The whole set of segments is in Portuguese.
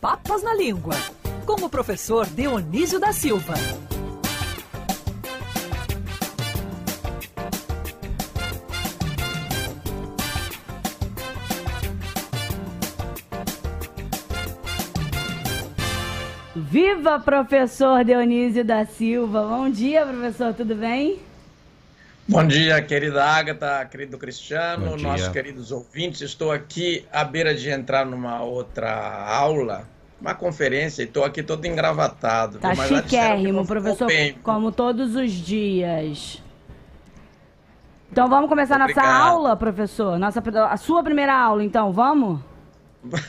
Papas na Língua, com o professor Dionísio da Silva. Viva professor Dionísio da Silva! Bom dia, professor, tudo bem? Bom dia, querida Agatha, querido Cristiano, nossos queridos ouvintes. Estou aqui à beira de entrar numa outra aula, uma conferência, e estou aqui todo engravatado. Tá chiquérrimo, professor, como todos os dias. Então vamos começar Obrigado. nossa aula, professor? Nossa, a sua primeira aula, então, vamos?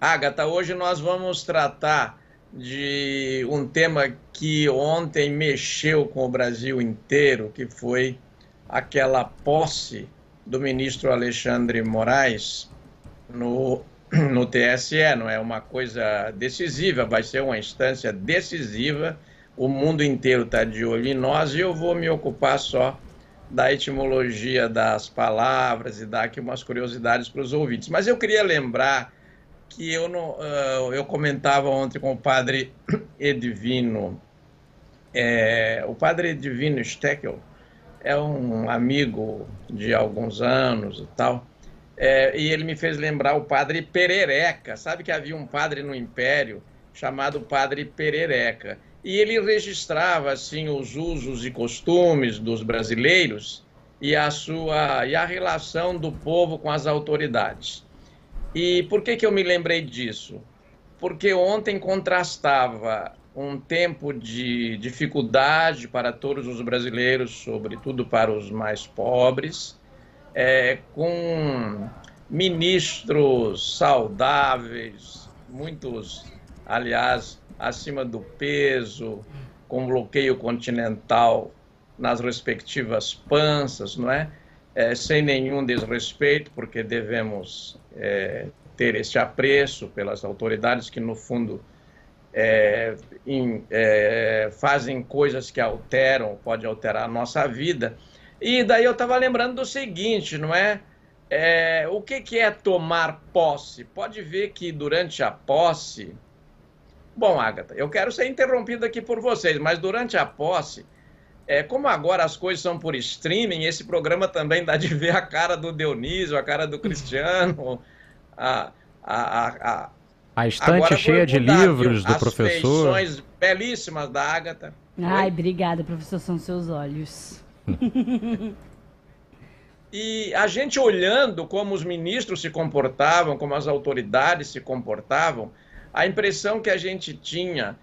Agatha, hoje nós vamos tratar de um tema que ontem mexeu com o Brasil inteiro, que foi aquela posse do ministro Alexandre Moraes no, no TSE. Não é uma coisa decisiva, vai ser uma instância decisiva. O mundo inteiro está de olho em nós e eu vou me ocupar só da etimologia das palavras e dar aqui umas curiosidades para os ouvintes. Mas eu queria lembrar que eu, não, uh, eu comentava ontem com o padre Edvino. É, o padre Edvino Steckel é um amigo de alguns anos e tal. É, e ele me fez lembrar o padre Perereca. Sabe que havia um padre no Império chamado padre Perereca. E ele registrava assim os usos e costumes dos brasileiros e a sua e a relação do povo com as autoridades. E por que, que eu me lembrei disso? Porque ontem contrastava um tempo de dificuldade para todos os brasileiros, sobretudo para os mais pobres, é, com ministros saudáveis, muitos, aliás, acima do peso, com bloqueio continental nas respectivas panças, não é? É sem nenhum desrespeito, porque devemos é, ter este apreço pelas autoridades que, no fundo, é, em, é, fazem coisas que alteram, pode alterar a nossa vida. E daí eu estava lembrando do seguinte, não é? é o que, que é tomar posse? Pode ver que durante a posse. Bom, Agatha, eu quero ser interrompido aqui por vocês, mas durante a posse, é, como agora as coisas são por streaming, esse programa também dá de ver a cara do Dionísio, a cara do Cristiano, a, a, a, a estante agora cheia de livros do as professor. As belíssimas da Ágata. Ai, Oi? obrigada, professor, são seus olhos. e a gente olhando como os ministros se comportavam, como as autoridades se comportavam, a impressão que a gente tinha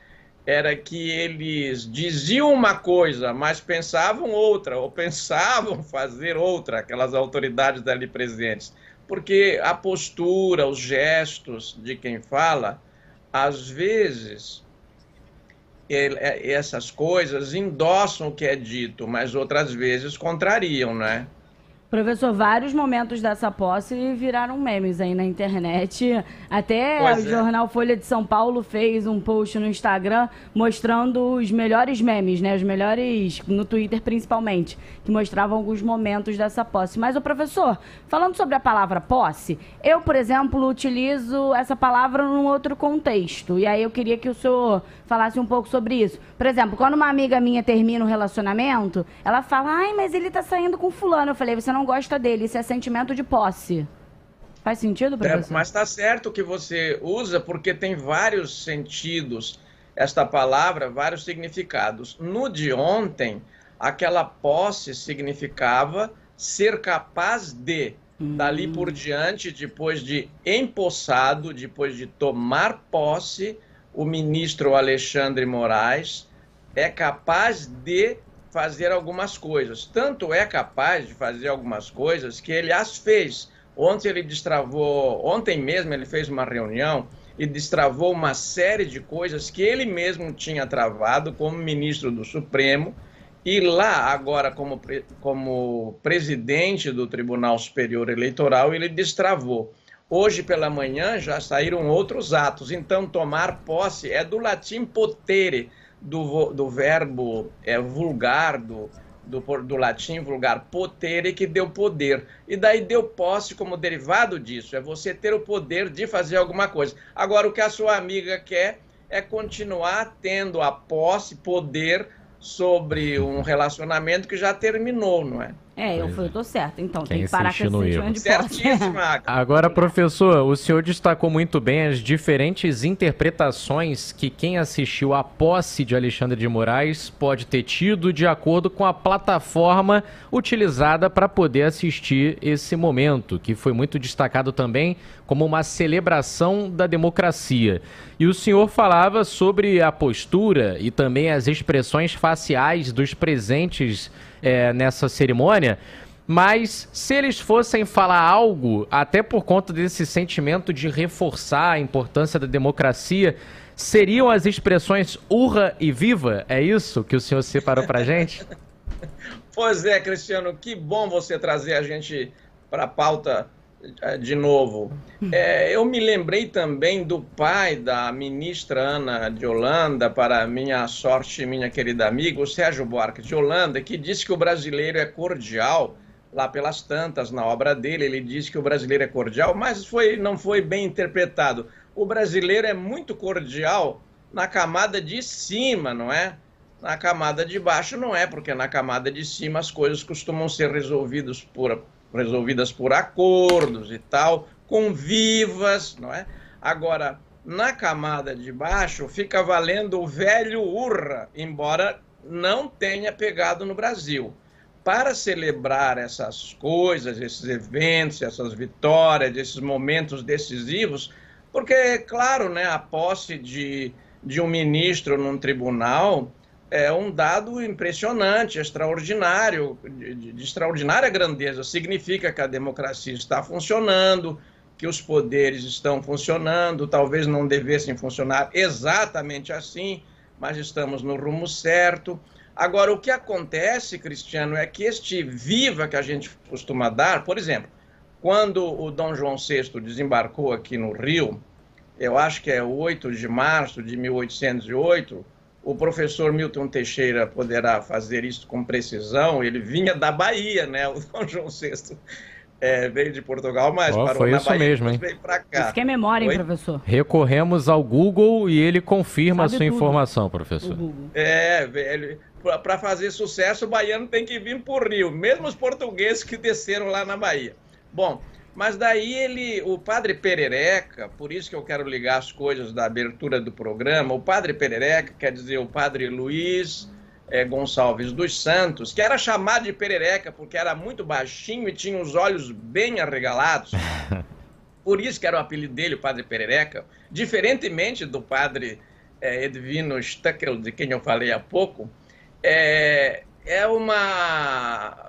era que eles diziam uma coisa, mas pensavam outra, ou pensavam fazer outra, aquelas autoridades ali presentes porque a postura, os gestos de quem fala, às vezes ele, é, essas coisas endossam o que é dito, mas outras vezes contrariam, né? Professor, vários momentos dessa posse viraram memes aí na internet. Até pois o é. jornal Folha de São Paulo fez um post no Instagram mostrando os melhores memes, né? Os melhores, no Twitter principalmente, que mostravam alguns momentos dessa posse. Mas, o professor, falando sobre a palavra posse, eu, por exemplo, utilizo essa palavra num outro contexto. E aí eu queria que o senhor falasse um pouco sobre isso. Por exemplo, quando uma amiga minha termina um relacionamento, ela fala, ai, mas ele tá saindo com fulano. Eu falei, você não gosta dele, isso é sentimento de posse. Faz sentido, professor? É, mas tá certo que você usa, porque tem vários sentidos esta palavra, vários significados. No de ontem, aquela posse significava ser capaz de, hum. dali por diante, depois de empossado, depois de tomar posse, o ministro Alexandre Moraes é capaz de fazer algumas coisas. Tanto é capaz de fazer algumas coisas que ele as fez. Ontem ele destravou, ontem mesmo ele fez uma reunião e destravou uma série de coisas que ele mesmo tinha travado como ministro do Supremo. E lá, agora, como, como presidente do Tribunal Superior Eleitoral, ele destravou. Hoje pela manhã já saíram outros atos. Então, tomar posse é do latim potere, do, do verbo é, vulgar, do, do, do latim vulgar potere, que deu poder. E daí deu posse como derivado disso, é você ter o poder de fazer alguma coisa. Agora, o que a sua amiga quer é continuar tendo a posse, poder sobre um relacionamento que já terminou, não é? É, eu, fui, eu tô certo. Então, Quem tem que parar com esse erro. de Certíssima. Agora, professor, o senhor destacou muito bem as diferentes interpretações que quem assistiu à posse de Alexandre de Moraes pode ter tido de acordo com a plataforma utilizada para poder assistir esse momento, que foi muito destacado também como uma celebração da democracia. E o senhor falava sobre a postura e também as expressões faciais dos presentes é, nessa cerimônia. Mas se eles fossem falar algo, até por conta desse sentimento de reforçar a importância da democracia, seriam as expressões urra e viva? É isso que o senhor separou para gente? pois é, Cristiano, que bom você trazer a gente para a pauta de novo. É, eu me lembrei também do pai da ministra Ana de Holanda, para minha sorte, minha querida amiga, o Sérgio Buarque de Holanda, que disse que o brasileiro é cordial. Lá pelas tantas, na obra dele, ele disse que o brasileiro é cordial, mas foi, não foi bem interpretado. O brasileiro é muito cordial na camada de cima, não é? Na camada de baixo não é, porque na camada de cima as coisas costumam ser resolvidas por, resolvidas por acordos e tal, com vivas, não é? Agora, na camada de baixo fica valendo o velho urra, embora não tenha pegado no Brasil. Para celebrar essas coisas, esses eventos, essas vitórias, esses momentos decisivos, porque, claro, né, a posse de, de um ministro num tribunal é um dado impressionante, extraordinário, de, de, extraordinária grandeza. Significa que a democracia está funcionando, que os poderes estão funcionando, talvez não devessem funcionar exatamente assim, mas estamos no rumo certo. Agora, o que acontece, Cristiano, é que este viva que a gente costuma dar, por exemplo, quando o Dom João VI desembarcou aqui no Rio, eu acho que é 8 de março de 1808, o professor Milton Teixeira poderá fazer isso com precisão. Ele vinha da Bahia, né? O Dom João VI é, veio de Portugal, mas oh, parou foi na isso Bahia, mesmo, hein? veio para cá. Isso que é memória, hein, professor? Recorremos ao Google e ele confirma Sabe a sua tudo. informação, professor. É, velho. Para fazer sucesso, o baiano tem que vir por Rio, mesmo os portugueses que desceram lá na Bahia. Bom, mas daí ele, o padre Perereca, por isso que eu quero ligar as coisas da abertura do programa, o padre Perereca, quer dizer, o padre Luiz é, Gonçalves dos Santos, que era chamado de Perereca porque era muito baixinho e tinha os olhos bem arregalados. Por isso que era o apelido dele, o padre Perereca. Diferentemente do padre é, Edvino Stuckel, de quem eu falei há pouco, é, é uma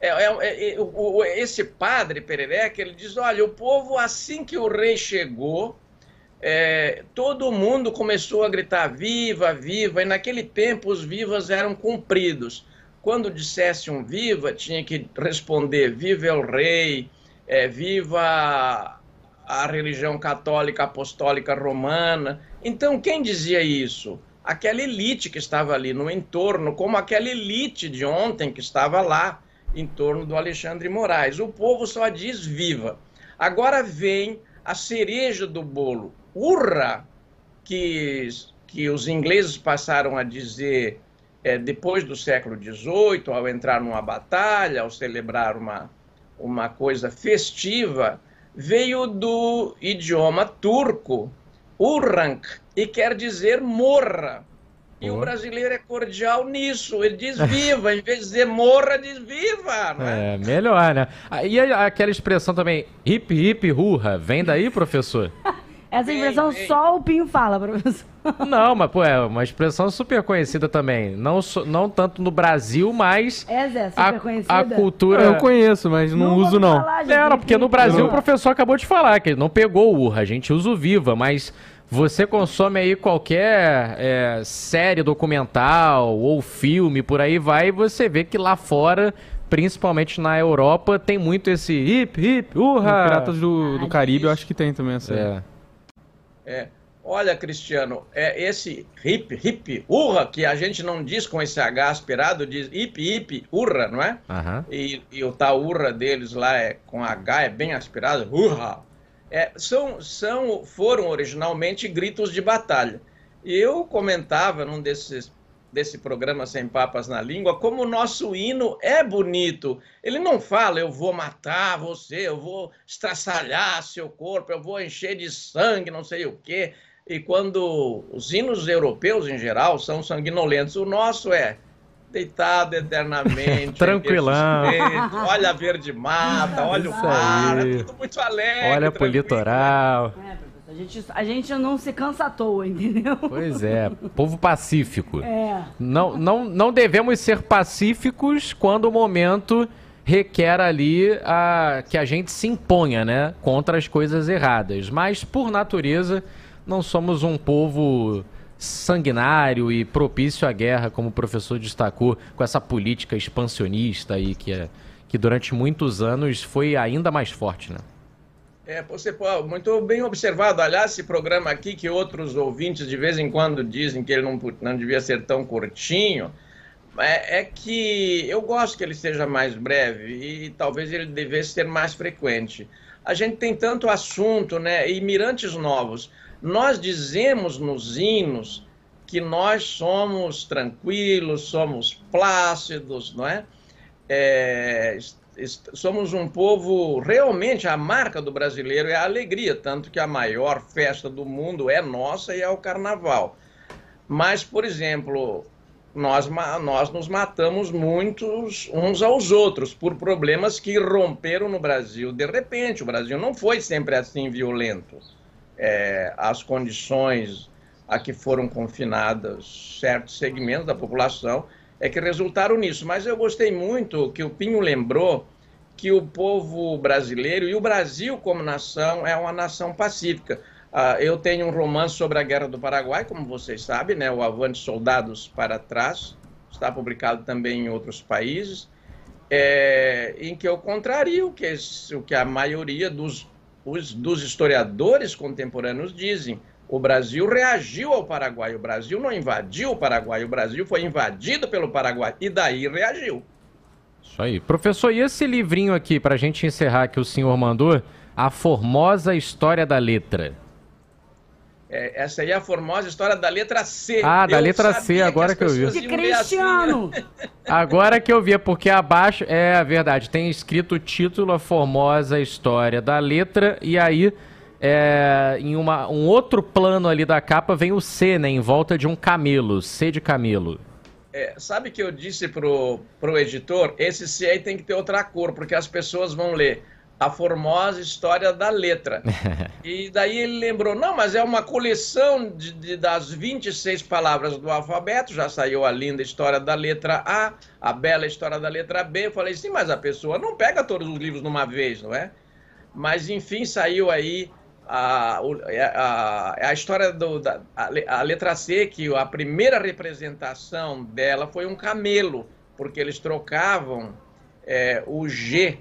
é, é, é, o, esse padre Perereca, ele diz, olha, o povo, assim que o rei chegou, é, todo mundo começou a gritar viva, viva, e naquele tempo os vivas eram cumpridos. Quando dissesse um viva, tinha que responder viva o rei, é, viva a religião católica apostólica romana. Então, quem dizia isso? Aquela elite que estava ali no entorno, como aquela elite de ontem que estava lá em torno do Alexandre Moraes. O povo só diz viva. Agora vem a cereja do bolo, urra, que, que os ingleses passaram a dizer é, depois do século XVIII, ao entrar numa batalha, ao celebrar uma, uma coisa festiva, veio do idioma turco, urrank, e quer dizer morra. E o brasileiro é cordial nisso. Ele diz viva, em vez de dizer morra, diz viva. Né? É, melhor, né? Ah, e aquela expressão também, hip hip hurra, vem daí, professor? Essa expressão só o Pinho fala, professor. Não, mas pô, é uma expressão super conhecida também. Não, não tanto no Brasil, mas. É, Zé, super a, conhecida. A cultura. Eu conheço, mas não, não uso, não. Falar, gente, Era, porque no Brasil o professor acabou de falar que ele não pegou o urra, a gente usa o viva, mas você consome aí qualquer é, série documental ou filme, por aí vai, e você vê que lá fora, principalmente na Europa, tem muito esse hip, hip, urra. Piratas do, do Caribe eu acho que tem também essa. É. é. Olha, Cristiano, é esse hip, hip, urra, que a gente não diz com esse H aspirado, diz hip, hip, urra, não é? Uhum. E, e, o tal urra deles lá é com H, é bem aspirado, urra. É, são, são, foram originalmente gritos de batalha. E eu comentava num desses desse programa Sem Papas na Língua, como o nosso hino é bonito. Ele não fala, eu vou matar você, eu vou estraçalhar seu corpo, eu vou encher de sangue, não sei o quê. E quando os hinos europeus, em geral, são sanguinolentos, o nosso é deitado eternamente. Tranquilão. Olha a verde mata, olha o mar, é tudo muito alegre. Olha pro litoral. É, a gente, a gente não se cansa à toa, entendeu? Pois é, povo pacífico. É. Não, não, não devemos ser pacíficos quando o momento requer ali a, que a gente se imponha, né? Contra as coisas erradas. Mas, por natureza, não somos um povo sanguinário e propício à guerra, como o professor destacou, com essa política expansionista aí que, é, que durante muitos anos foi ainda mais forte, né? É, você muito bem observado. Aliás, esse programa aqui, que outros ouvintes de vez em quando dizem que ele não, não devia ser tão curtinho, é, é, que eu gosto que ele seja mais breve e talvez ele devesse ser mais frequente. A gente tem tanto assunto, né? E mirantes novos. Nós dizemos nos hinos que nós somos tranquilos, somos plácidos, não é? é somos um povo, realmente a marca do brasileiro é a alegria, tanto que a maior festa do mundo é nossa e é o carnaval. Mas, por exemplo, nós, nós nos matamos muitos uns aos outros por problemas que romperam no Brasil. De repente, o Brasil não foi sempre assim violento. É, as condições a que foram confinadas certos segmentos da população é que resultaram nisso. Mas eu gostei muito que o Pinho lembrou que o povo brasileiro e o Brasil como nação é uma nação pacífica. Uh, eu tenho um romance sobre a Guerra do Paraguai, como vocês sabem, né, o Avante Soldados para Trás, está publicado também em outros países, é, em que eu contrario que, o que a maioria dos, os, dos historiadores contemporâneos dizem. O Brasil reagiu ao Paraguai, o Brasil não invadiu o Paraguai, o Brasil foi invadido pelo Paraguai e daí reagiu. Isso aí. Professor, e esse livrinho aqui, para a gente encerrar que o senhor mandou, A Formosa História da Letra? É, essa aí é a formosa história da letra C. Ah, da eu letra C, agora que, que eu vi. De Cristiano! Assim, agora que eu vi, porque abaixo, é a verdade, tem escrito o título A Formosa História da Letra, e aí é, em uma, um outro plano ali da capa vem o C, né? Em volta de um camelo, C de camelo. É, sabe que eu disse pro, pro editor, esse C aí tem que ter outra cor, porque as pessoas vão ler a formosa história da letra. e daí ele lembrou, não, mas é uma coleção de, de, das 26 palavras do alfabeto, já saiu a linda história da letra A, a bela história da letra B. Eu falei, sim, mas a pessoa não pega todos os livros numa vez, não é? Mas enfim, saiu aí a, a, a história do, da a, letra C, que a primeira representação dela foi um camelo, porque eles trocavam é, o G,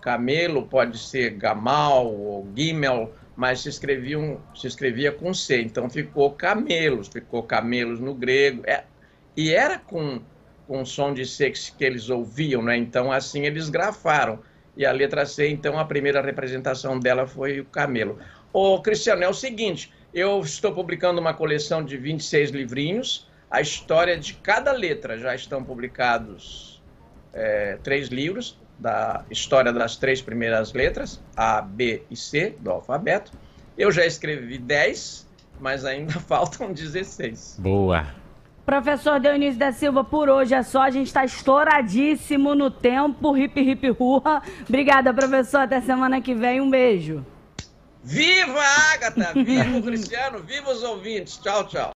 camelo pode ser gamal ou gimel, mas se, se escrevia com C, então ficou camelos, ficou camelos no grego, é, e era com, com som de C que eles ouviam, né? então assim eles grafaram. E a letra C, então, a primeira representação dela foi o camelo. Ô, Cristiano, é o seguinte, eu estou publicando uma coleção de 26 livrinhos, a história de cada letra, já estão publicados é, três livros, da história das três primeiras letras, A, B e C, do alfabeto. Eu já escrevi 10, mas ainda faltam 16. Boa! Professor Dionísio da Silva, por hoje é só. A gente está estouradíssimo no tempo. Hip, hip, hurra. Obrigada, professor. Até semana que vem. Um beijo. Viva a Agatha! Viva o Cristiano! Viva os ouvintes! Tchau, tchau!